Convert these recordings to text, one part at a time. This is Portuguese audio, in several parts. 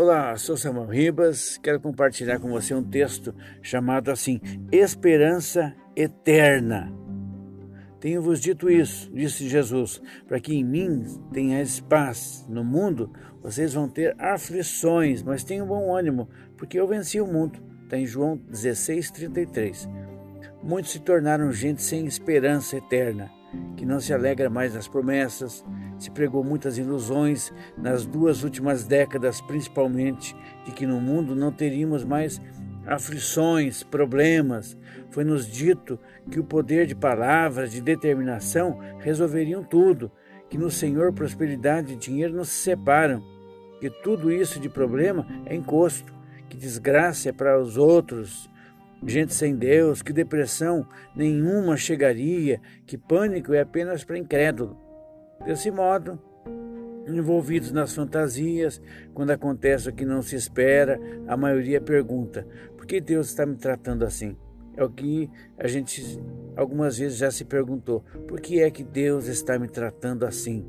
Olá, sou Samuel Ribas. Quero compartilhar com você um texto chamado assim: Esperança Eterna. Tenho-vos dito isso, disse Jesus, para que em mim tenhais paz. No mundo vocês vão ter aflições, mas tenham bom ânimo, porque eu venci o mundo. Está em João 16, 33. Muitos se tornaram gente sem esperança eterna, que não se alegra mais nas promessas, se pregou muitas ilusões nas duas últimas décadas, principalmente, de que no mundo não teríamos mais aflições, problemas. Foi-nos dito que o poder de palavras, de determinação, resolveriam tudo, que no Senhor prosperidade e dinheiro não se separam, que tudo isso de problema é encosto, que desgraça é para os outros, gente sem Deus, que depressão nenhuma chegaria, que pânico é apenas para incrédulo. Desse modo, envolvidos nas fantasias, quando acontece o que não se espera, a maioria pergunta: por que Deus está me tratando assim? É o que a gente algumas vezes já se perguntou: por que é que Deus está me tratando assim?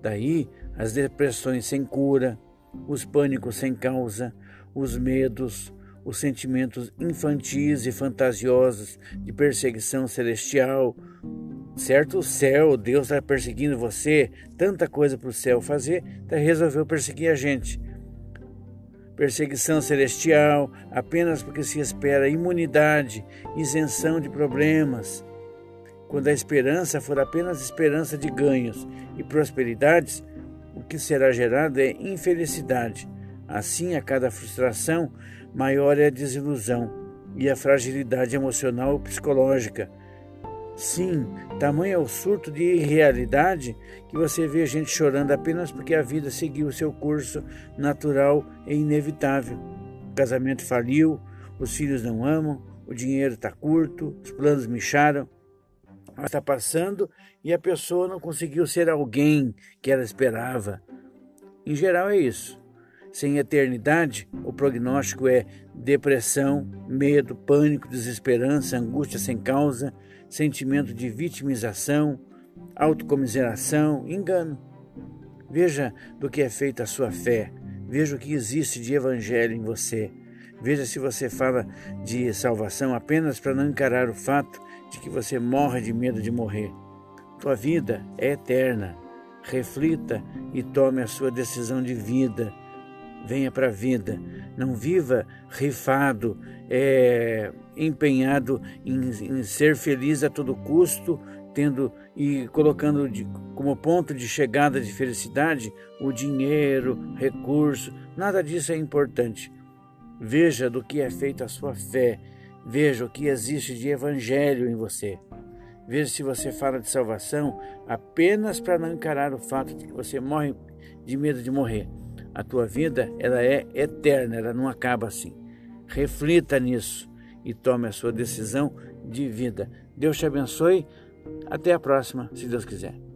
Daí as depressões sem cura, os pânicos sem causa, os medos, os sentimentos infantis e fantasiosos de perseguição celestial, Certo, o céu, Deus está perseguindo você, tanta coisa para o céu fazer, então resolveu perseguir a gente. Perseguição celestial, apenas porque se espera imunidade, isenção de problemas. Quando a esperança for apenas esperança de ganhos e prosperidades, o que será gerado é infelicidade. Assim, a cada frustração, maior é a desilusão e a fragilidade emocional ou psicológica Sim, tamanho é o surto de irrealidade que você vê a gente chorando apenas porque a vida seguiu seu curso natural e inevitável. O casamento faliu, os filhos não amam, o dinheiro está curto, os planos micharam, está passando e a pessoa não conseguiu ser alguém que ela esperava. Em geral é isso. Sem eternidade, o prognóstico é depressão, medo, pânico, desesperança, angústia sem causa, sentimento de vitimização, autocomiseração, engano. Veja do que é feita a sua fé, veja o que existe de evangelho em você. Veja se você fala de salvação apenas para não encarar o fato de que você morre de medo de morrer. Tua vida é eterna. Reflita e tome a sua decisão de vida venha para a vida. Não viva rifado, é, empenhado em, em, ser feliz a todo custo, tendo e colocando de, como ponto de chegada de felicidade o dinheiro, recurso. Nada disso é importante. Veja do que é feita a sua fé. Veja o que existe de evangelho em você. Veja se você fala de salvação apenas para não encarar o fato de que você morre de medo de morrer a tua vida ela é eterna, ela não acaba assim. Reflita nisso e tome a sua decisão de vida. Deus te abençoe. Até a próxima, se Deus quiser.